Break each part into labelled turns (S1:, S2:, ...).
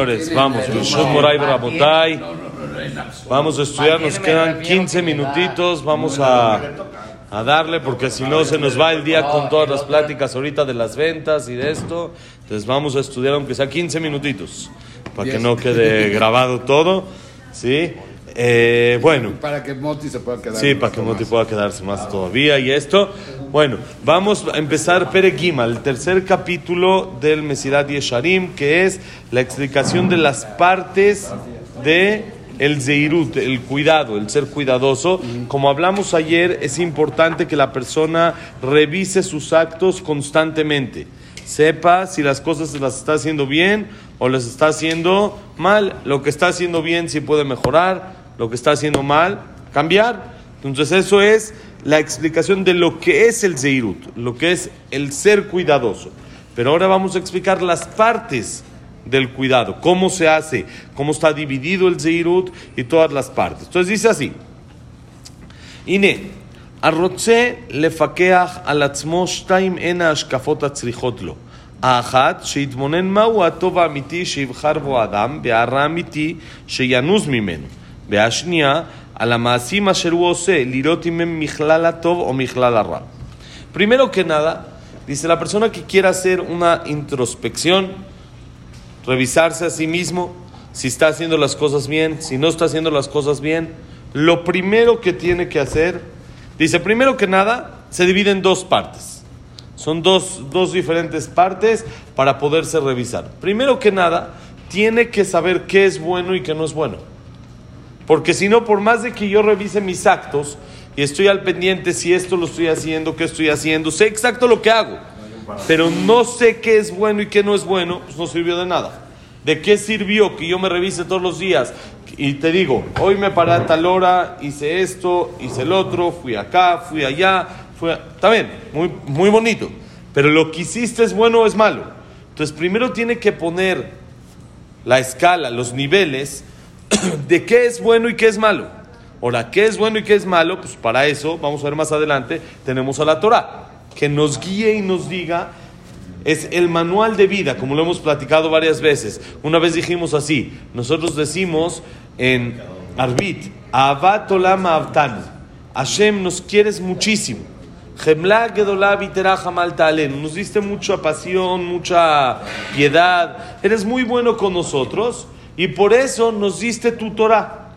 S1: Señores, vamos, Vamos a estudiar, nos quedan 15 minutitos, vamos a, a darle porque si no se nos va el día con todas las pláticas ahorita de las ventas y de esto. Entonces vamos a estudiar aunque sea 15 minutitos, para que no quede grabado todo. ¿Sí? Eh, bueno.
S2: Para que Moti se pueda quedar.
S1: Sí, para que Moti pueda quedarse más todavía y esto. Bueno, vamos a empezar Perequima, el tercer capítulo del Mesirat Yesharim, que es la explicación de las partes de el zeirut, el cuidado, el ser cuidadoso. Como hablamos ayer, es importante que la persona revise sus actos constantemente. Sepa si las cosas las está haciendo bien o las está haciendo mal. Lo que está haciendo bien si puede mejorar lo que está haciendo mal, cambiar. Entonces eso es la explicación de lo que es el Zeirut, lo que es el ser cuidadoso. Pero ahora vamos a explicar las partes del cuidado, cómo se hace, cómo está dividido el Zeirut y todas las partes. Entonces dice así, Ine, arrotze lefakeach al עצמו שתיים הן ההשקפות הצריכות לו. האחת, שיתבונן מהו הטוב האמיתי שיבחר בו האדם, והרע האמיתי שינוז ממנו. Primero que nada, dice la persona que quiera hacer una introspección, revisarse a sí mismo, si está haciendo las cosas bien, si no está haciendo las cosas bien, lo primero que tiene que hacer, dice, primero que nada, se divide en dos partes. Son dos, dos diferentes partes para poderse revisar. Primero que nada, tiene que saber qué es bueno y qué no es bueno. Porque si no, por más de que yo revise mis actos y estoy al pendiente si esto lo estoy haciendo, qué estoy haciendo, sé exacto lo que hago, pero no sé qué es bueno y qué no es bueno, pues no sirvió de nada. ¿De qué sirvió que yo me revise todos los días? Y te digo, hoy me paré a tal hora, hice esto, hice el otro, fui acá, fui allá, fui Está bien, muy, muy bonito. Pero lo que hiciste es bueno o es malo. Entonces primero tiene que poner la escala, los niveles de qué es bueno y qué es malo. Ahora, ¿qué es bueno y qué es malo? Pues para eso, vamos a ver más adelante, tenemos a la Torah, que nos guíe y nos diga, es el manual de vida, como lo hemos platicado varias veces. Una vez dijimos así, nosotros decimos en Arbit, Avat Olam Hashem nos quieres muchísimo. Nos diste mucha pasión, mucha piedad. Eres muy bueno con nosotros. Y por eso nos diste tu Torah.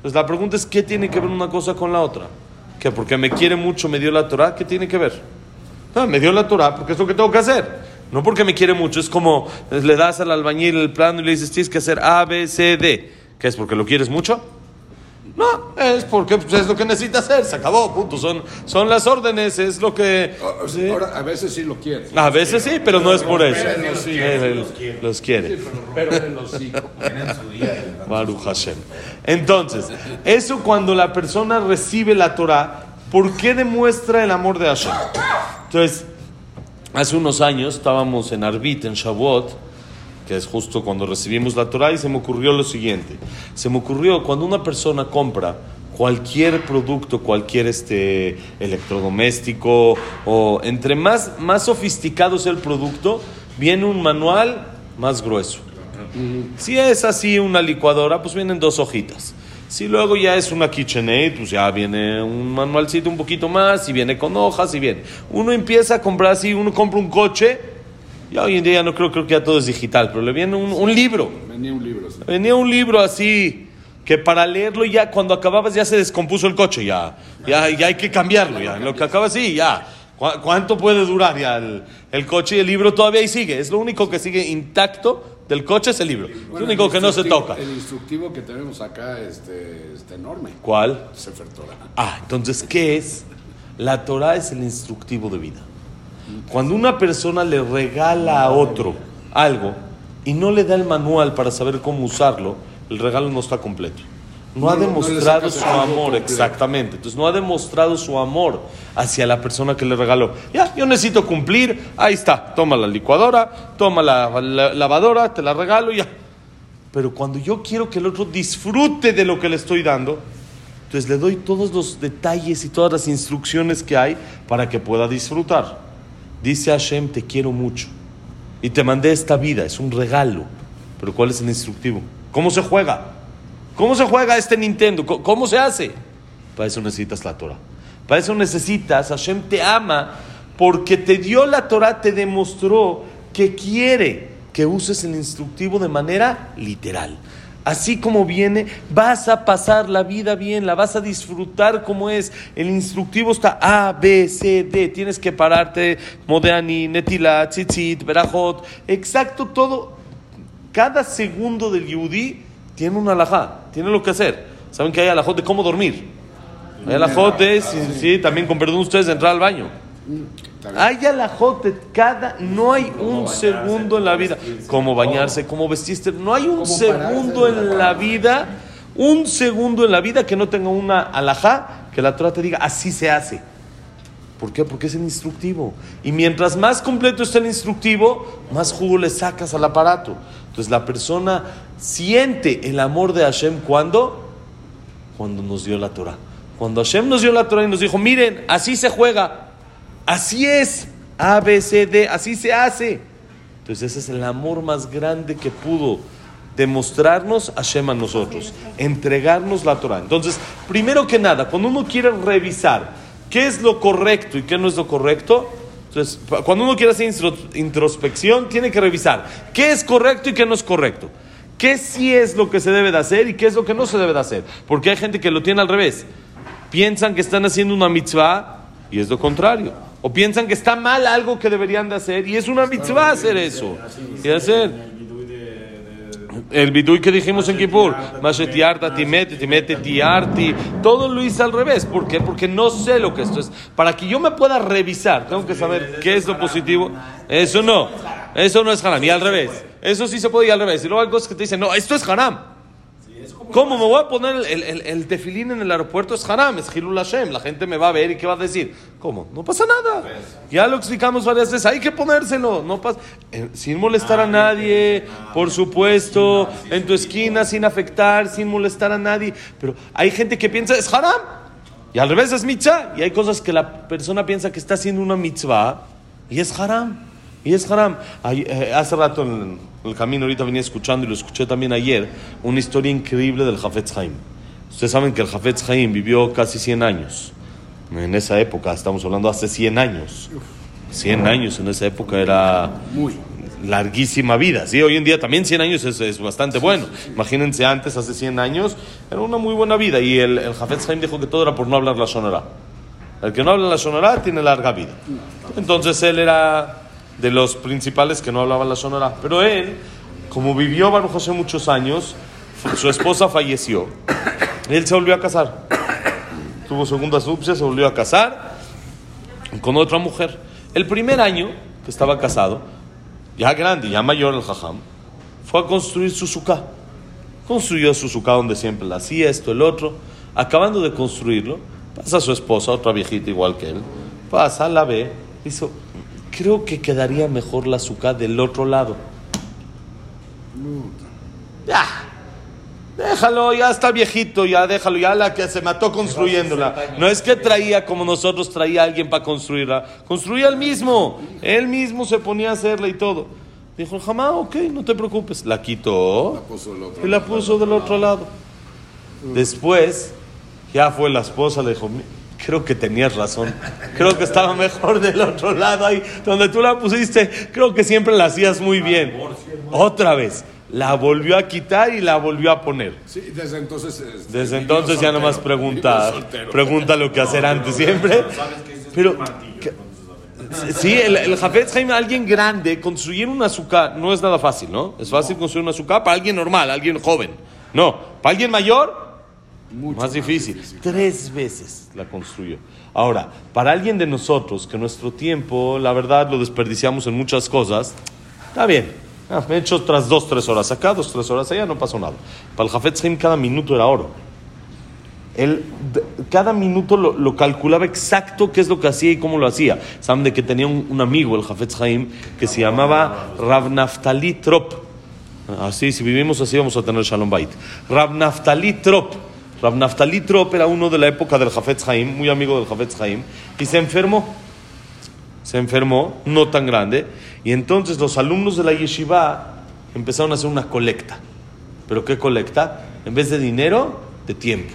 S1: Pues la pregunta es, ¿qué tiene que ver una cosa con la otra? ¿Que porque me quiere mucho me dio la Torah? ¿Qué tiene que ver? No, me dio la Torah porque es lo que tengo que hacer. No porque me quiere mucho. Es como le das al albañil el plano y le dices, tienes que hacer A, B, C, D. ¿Qué es? ¿Porque lo quieres mucho? No, es porque pues, es lo que necesita hacer, se acabó, punto. Son, son las órdenes, es lo que.
S2: Ahora, a veces sí lo quiere.
S1: A veces sí, pero no es por eso. los quiere.
S2: Pero los sí.
S1: Baruch Hashem. Entonces, eso cuando la persona recibe la Torah, ¿por qué demuestra el amor de Hashem? Entonces, hace unos años estábamos en Arbit, en Shavuot es justo cuando recibimos la Torah, y se me ocurrió lo siguiente. Se me ocurrió cuando una persona compra cualquier producto, cualquier este electrodoméstico, o entre más, más sofisticado sea el producto, viene un manual más grueso. Si es así una licuadora, pues vienen dos hojitas. Si luego ya es una KitchenAid, pues ya viene un manualcito un poquito más, y viene con hojas, y bien. Uno empieza a comprar así, uno compra un coche, ya hoy en día no creo, creo que ya todo es digital, pero le viene un, libro.
S2: Venía un libro.
S1: Venía un libro así, que para leerlo ya, cuando acababas ya se descompuso el coche, ya, ya, ya hay que cambiarlo, ya. lo que acaba así, ya. ¿Cuánto puede durar ya el, coche y el libro todavía ahí sigue? Es lo único que sigue intacto del coche es el libro. lo único que no se toca.
S2: El instructivo que tenemos acá este, está enorme.
S1: ¿Cuál?
S2: Sefer Torah.
S1: Ah, entonces, ¿qué es? La Torah es el instructivo de vida. Cuando una persona le regala a otro algo y no le da el manual para saber cómo usarlo, el regalo no está completo. No, ha demostrado su amor, exactamente. Entonces no ha demostrado su amor hacia la persona que le regaló. Ya, yo necesito cumplir, ahí está, toma la licuadora, toma la, lavadora, te la regalo, ya. Pero cuando yo quiero que el otro disfrute de lo que le estoy dando, entonces le doy todos los detalles y todas las instrucciones que hay para que pueda disfrutar. Dice Hashem, te quiero mucho. Y te mandé esta vida, es un regalo. Pero ¿cuál es el instructivo? ¿Cómo se juega? ¿Cómo se juega este Nintendo? ¿Cómo, se hace? Para eso necesitas la Torah. Para eso necesitas, Hashem te ama porque te dio la Torah, te demostró que quiere que uses el instructivo de manera literal. Así como viene, vas a pasar la vida bien, la vas a disfrutar como es. El instructivo está A, B, C, D. Tienes que pararte, Modeani, Netila, Tzitzit, Berajot. Exacto todo. Cada segundo del Yudí tiene una alajá, tiene lo que hacer. ¿Saben que hay alajot de cómo dormir? Hay alajot de, sí, también con perdón ustedes, de entrar al baño. Hay alajot de cada, no hay un segundo en la vida. Cómo bañarse, cómo vestirse, no hay un segundo en la vida, un segundo en la vida que no tenga una alajá que la Torah te diga, así se hace. ¿Por qué? Porque es el instructivo. Y mientras más completo está el instructivo, más jugo le sacas al aparato. Entonces la persona siente el amor de Hashem cuando cuando nos dio la Torah. Cuando Hashem nos dio la Torah y nos dijo, miren, así se juega, así es, A, B, C, D, así se hace. Entonces ese es el amor más grande que pudo demostrarnos Hashem a nosotros, entregarnos la Torah. Entonces, primero que nada, cuando uno quiere revisar qué es lo correcto y qué no es lo correcto, entonces, cuando uno quiere hacer introspección, tiene que revisar qué es correcto y qué no es correcto. ¿Qué sí es lo que se debe de hacer y qué es lo que no se debe de hacer? Porque hay gente que lo tiene al revés. Piensan que están haciendo una mitzvah y es lo contrario. O piensan que está mal algo que deberían de hacer y es una mitzvah hacer eso. Y hacer. El bidui que dijimos en Kippur, Mashetiarta, Timete, Timete, Tiarti, todo lo hice al revés. ¿Por qué? Porque no sé lo que esto es. Para que yo me pueda revisar, tengo que saber qué es lo positivo. Eso no, eso no es haram. Y al revés, eso sí se puede ir al revés. Y luego hay cosas que te dicen, no, esto es haram. ¿Cómo me voy a poner el, el, el tefilín en el aeropuerto? Es haram, es Hilul Hashem. La gente me va a ver y ¿qué va a decir? ¿Cómo? No pasa nada. Ya lo explicamos varias veces. Hay que ponérselo. No pasa, eh, sin molestar a nadie, por supuesto. En tu esquina, sin afectar, sin molestar a nadie. Pero hay gente que piensa, es haram. Y al revés es mitzvah. Y hay cosas que la persona piensa que está haciendo una mitzvah y es haram. Y es haram. Eh, hace rato en el camino, ahorita venía escuchando y lo escuché también ayer, una historia increíble del Jafetz Haim. Ustedes saben que el Jafetz Haim vivió casi 100 años. En esa época, estamos hablando hace 100 años. 100 años en esa época era
S2: Muy.
S1: larguísima vida. ¿sí? Hoy en día también 100 años es, es bastante bueno. Imagínense antes, hace 100 años, era una muy buena vida. Y el, el Jafetz Haim dijo que todo era por no hablar la sonora. El que no habla la sonora tiene larga vida. Entonces él era de los principales que no hablaban la sonora. Pero él, como vivió Baruch Hashem muchos años, su esposa falleció. Él se volvió a casar. Tuvo segundas nupcias, se volvió a casar con otra mujer. El primer año que estaba casado, ya grande, ya mayor el jajam, fue a construir su suká. Construyó su suká donde siempre la hacía, esto, el otro. Acabando de construirlo, pasa su esposa, otra viejita igual que él, pasa, la ve, dice, creo que quedaría mejor la suká del otro lado. Ya, déjalo, ya está viejito, ya déjalo, ya la que se mató construyéndola. No es que traía como nosotros traía a alguien para construirla, construía él mismo, él mismo se ponía a hacerla y todo. Dijo jamás, ok, no te preocupes. La quitó
S2: puso el otro
S1: y la puso del otro lado. Después, ya fue la esposa, le dijo, "Mi- creo que tenías razón, creo que estaba mejor del otro lado ahí, donde tú la pusiste, creo que siempre la hacías muy bien. Otra vez, la volvió a quitar y la volvió a poner.
S2: Sí, desde entonces. este,
S1: Desde entonces ya nomás
S2: soltero,
S1: pregunta,
S2: soltero.
S1: pregunta lo que hacer antes siempre. Pero, sí, el, el Jafetz Haim, alguien grande, construir un azúcar no es nada fácil, ¿no? Es fácil construir un azúcar para alguien normal, alguien joven. No, para alguien mayor,
S2: Mucho
S1: más difícil. Tres veces la construyó. Ahora, para alguien de nosotros, que nuestro tiempo, la verdad, lo desperdiciamos en muchas cosas, está bien. Ah, me he hecho otras dos, tres horas acá, dos, tres horas allá, no pasó nada. Para el Jafetz Haim cada minuto era oro. Él cada minuto lo, lo calculaba exacto qué es lo que hacía y cómo lo hacía. Saben de que tenía un, un amigo, el Jafetz Haim, que se llamaba Rav Naftali Trop. Así, si vivimos así, vamos a tener Shalom Bait. Rav Naftali Trop. Rav Naftali Trop era uno de la época del Jafetz Haim, muy amigo del Jafetz Haim, y se enfermó. Se enfermó, no tan grande, y entonces los alumnos de la yeshiva empezaron a hacer una colecta. ¿Pero qué colecta? En vez de dinero, de tiempo.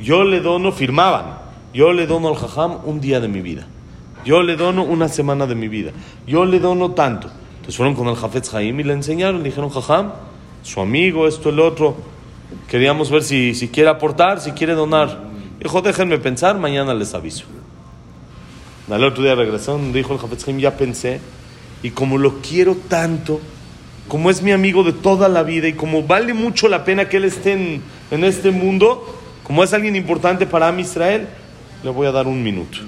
S1: Yo le dono, firmaban, yo le dono al jajam un día de mi vida. Yo le dono una semana de mi vida. Yo le dono tanto. Entonces fueron con el Jafetz Haim y le enseñaron, le dijeron, jajam, su amigo, esto, el otro. Queríamos ver si, si quiere aportar, si quiere donar. Dijo, déjenme pensar, mañana les aviso. Al otro día regresó, dijo el Jafetz Haim, ya pensé, y como lo quiero tanto, como es mi amigo de toda la vida y como vale mucho la pena que él esté en, en este mundo, como es alguien importante para Am Israel, le voy a dar un minuto.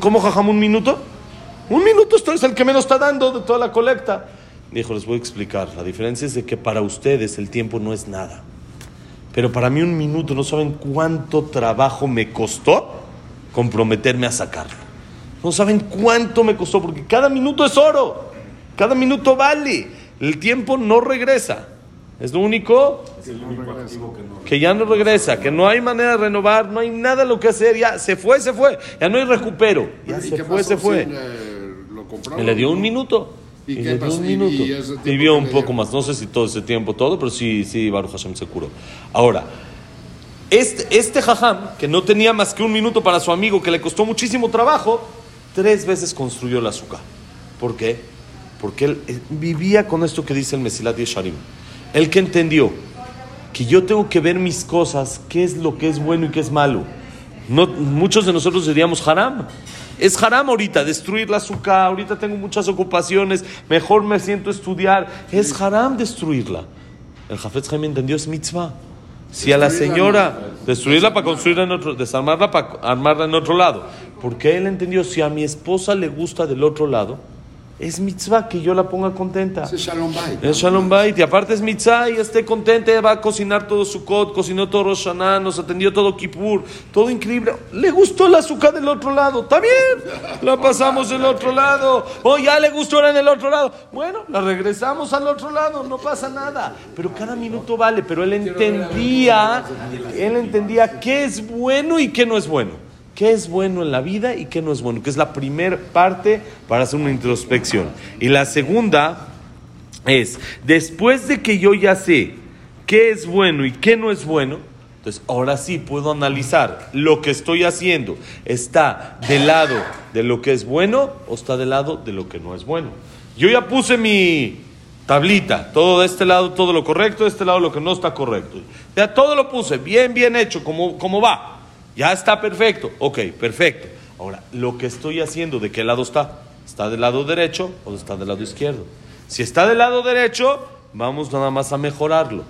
S1: ¿Cómo jajam un minuto? Un minuto esto es el que menos está dando de toda la colecta. Dijo, les voy a explicar. La diferencia es de que para ustedes el tiempo no es nada. Pero para mí un minuto, no saben cuánto trabajo me costó comprometerme a sacarlo. No saben cuánto me costó, porque cada minuto es oro. Cada minuto vale. El tiempo no regresa. Es lo único que ya no regresa, que no hay manera de renovar, no hay nada lo que hacer, ya se fue, se fue, ya no hay recupero, ya
S2: ¿Y
S1: se fue, se fue.
S2: ¿Sí le- lo?
S1: Y le dio un minuto.
S2: ¿Y
S1: Y,
S2: qué pasó?
S1: un
S2: ¿Y-
S1: minuto.
S2: y tiempo
S1: Vivió un poco más, no sé si todo ese tiempo, todo, pero sí, sí, Baruch Hashem se curó. Ahora, este, este jajam, que no tenía más que un minuto para su amigo, que le costó muchísimo trabajo, tres veces construyó el azúcar. ¿Por qué? Porque él eh, vivía con esto que dice el Mesilat Yesharim. Él que entendió que yo tengo que ver mis cosas, qué es lo que es bueno y qué es malo. No, muchos de nosotros diríamos haram. Es haram ahorita, destruir la azúcar, ahorita tengo muchas ocupaciones, mejor me siento a estudiar. Es haram destruirla. El Jafetz Jaime entendió, es mitzvah. Si a la señora, destruirla para construirla en otro, desarmarla para armarla en otro lado. Porque él entendió, si a mi esposa le gusta del otro lado, es mitzvah que yo la ponga contenta.
S2: Es Shalom Bay.
S1: Es Shalom Bait, y aparte es mitzvah y esté contenta, ella va a cocinar todo su kot, cocinó todo Rosh Hashanah, nos atendió todo Kippur, todo increíble. Le gustó el azúcar del otro lado, está bien, la pasamos del otro lado. Oh, ya le gustó ahora en el otro lado. Bueno, la regresamos al otro lado, no pasa nada. Pero cada minuto vale, pero él entendía, él entendía qué es bueno y qué no es bueno qué es bueno en la vida y qué no es bueno, que es la primera parte para hacer una introspección. Y la segunda es, después de que yo ya sé qué es bueno y qué no es bueno, entonces ahora sí puedo analizar lo que estoy haciendo. ¿Está del lado de lo que es bueno o está del lado de lo que no es bueno? Yo ya puse mi tablita, todo de este lado, todo lo correcto, de este lado lo que no está correcto. Ya todo lo puse, bien, bien hecho, como, como va. Ya está perfecto. Ok, perfecto. Ahora, lo que estoy haciendo, ¿de qué lado está? ¿Está del lado derecho o está del lado izquierdo? Si está del lado derecho, vamos nada más a mejorarlo,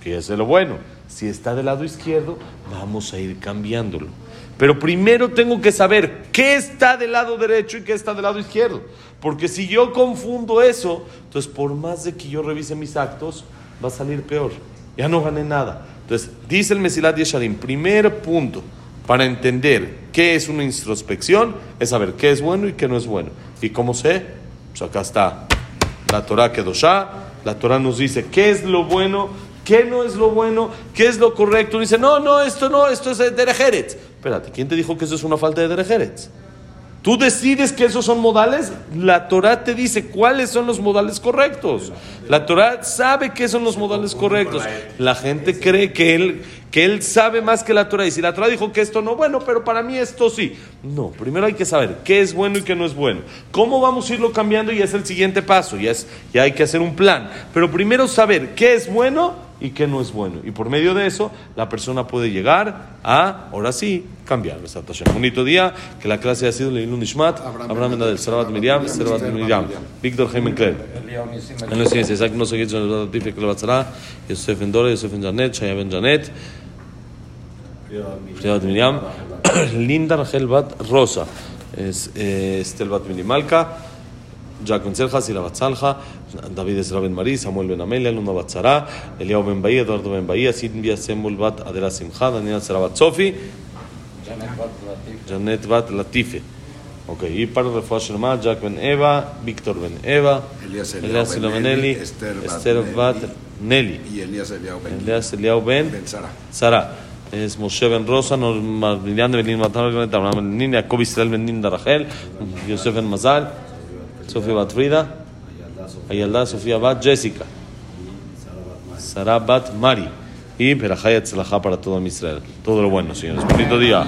S1: que es de lo bueno. Si está del lado izquierdo, vamos a ir cambiándolo. Pero primero tengo que saber qué está del lado derecho y qué está del lado izquierdo. Porque si yo confundo eso, entonces por más de que yo revise mis actos, va a salir peor. Ya no gané nada. Entonces, dice el Mesilat Yesharim, primer punto para entender qué es una introspección es saber qué es bueno y qué no es bueno. ¿Y cómo sé? Pues acá está la Torah Kedoshá, la Torah nos dice qué es lo bueno, qué no es lo bueno, qué es lo correcto. Dice, no, no, esto no, esto es de Derejeretz. Espérate, ¿quién te dijo que eso es una falta de Derejeretz? Tú decides que esos son modales, la Torah te dice cuáles son los modales correctos. La Torah sabe qué son los modales correctos. La gente cree que él, que él sabe más que la Torah. Y si la Torah dijo que esto no, bueno, pero para mí esto sí. No, primero hay que saber qué es bueno y qué no es bueno. ¿Cómo vamos a irlo cambiando? Y es el siguiente paso, es, ya hay que hacer un plan. Pero primero saber qué es bueno y qué no es bueno. Y por medio de eso, la persona puede llegar a, ahora sí, cambiar. Bonito día, que la clase ha sido Leilun Nishmat,
S2: Abraham
S1: Mendel, Sarabat Miriam, Sarabat Miriam, Víctor Jaime Kler. En los ciencias, Isaac no se en el Latife que le batzara, Yosef Ben Dora, Yosef Ben Janet, Shaya Ben Janet, Sarabat Miriam, Linda Rachel Bat Rosa, eh, Estel Bat Minimalka, Jack Ben Serja, Sila Bat Salja, David Ezra Ben Marí, Samuel Ben Amelia, Luna Bat Zara, Eliao Ben Bahía, Eduardo Ben Bahía, Silvia Semul Bat Adela Simcha, Daniel Sara Bat Sofi, Janet Bat Latife. Ok, y para Refuah Shelma, Jack Ben Eva, Víctor Ben Eva,
S2: Elías
S1: Elias
S2: Eliao Ben Eli,
S1: Esther Bat Nelly,
S2: Y Elías Eliao Ben,
S1: Elias Eliao Ben
S2: ben Sara.
S1: Sara. Es Moshe Ben Rosa, Norma Miriam Ben Lin Matar, Abraham Ben Nin, Jacob Israel Ben Ninda Rachel, Yosef Ben Mazal, Sofía Bat Frida, Ayalda Sofía Bat Jessica. Sara Bat Mari. Y Perajaya Tzlajá para todo Israel. Todo lo bueno, señores. Bonito día.